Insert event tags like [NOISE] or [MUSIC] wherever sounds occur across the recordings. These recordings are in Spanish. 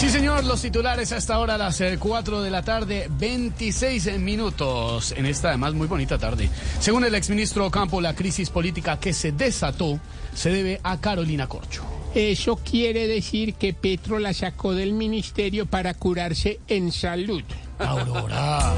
Sí, señor, los titulares hasta ahora a las 4 de la tarde, 26 minutos, en esta además muy bonita tarde. Según el exministro Campo, la crisis política que se desató se debe a Carolina Corcho. Eso quiere decir que Petro la sacó del ministerio para curarse en salud. Aurora.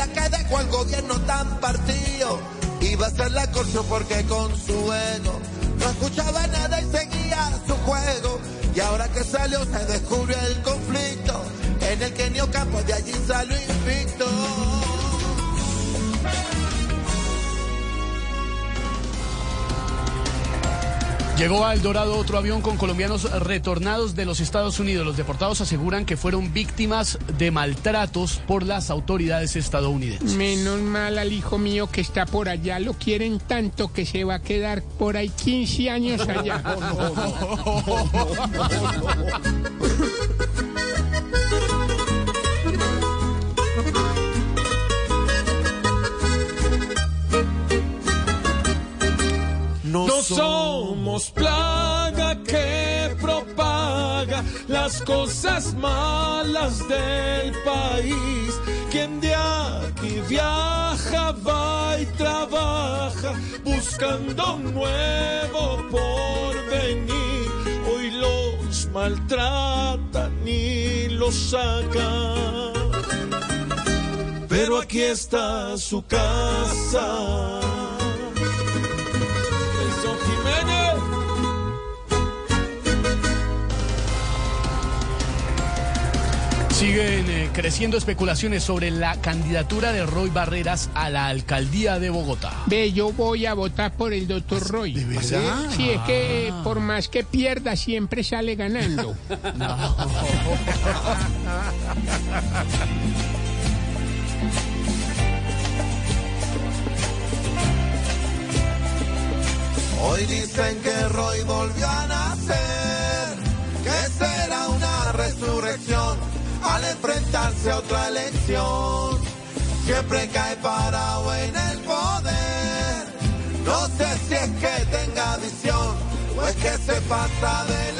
La que dejó gobierno tan partido iba a ser la corso porque con su ego no escuchaba nada y seguía su juego? Y ahora que salió se descubrió el conflicto en el que Nio Campos de allí salió invicto. Llegó a El Dorado otro avión con colombianos retornados de los Estados Unidos. Los deportados aseguran que fueron víctimas de maltratos por las autoridades estadounidenses. Menos mal al hijo mío que está por allá. Lo quieren tanto que se va a quedar por ahí 15 años allá. [LAUGHS] No, somos plaga que propaga las cosas malas del país. Quien de aquí viaja, va y trabaja buscando un nuevo porvenir. Hoy los maltratan y los sacan. Pero aquí está su casa. Siguen eh, creciendo especulaciones sobre la candidatura de Roy Barreras a la alcaldía de Bogotá. Ve, yo voy a votar por el doctor Roy. ¿De verdad? Sí, es que por más que pierda, siempre sale ganando. [LAUGHS] Hoy dicen que Roy volvió a nacer, que será una resurrección al enfrentarse a otra elección. Siempre cae parado en el poder. No sé si es que tenga visión o es que se pasa del amor.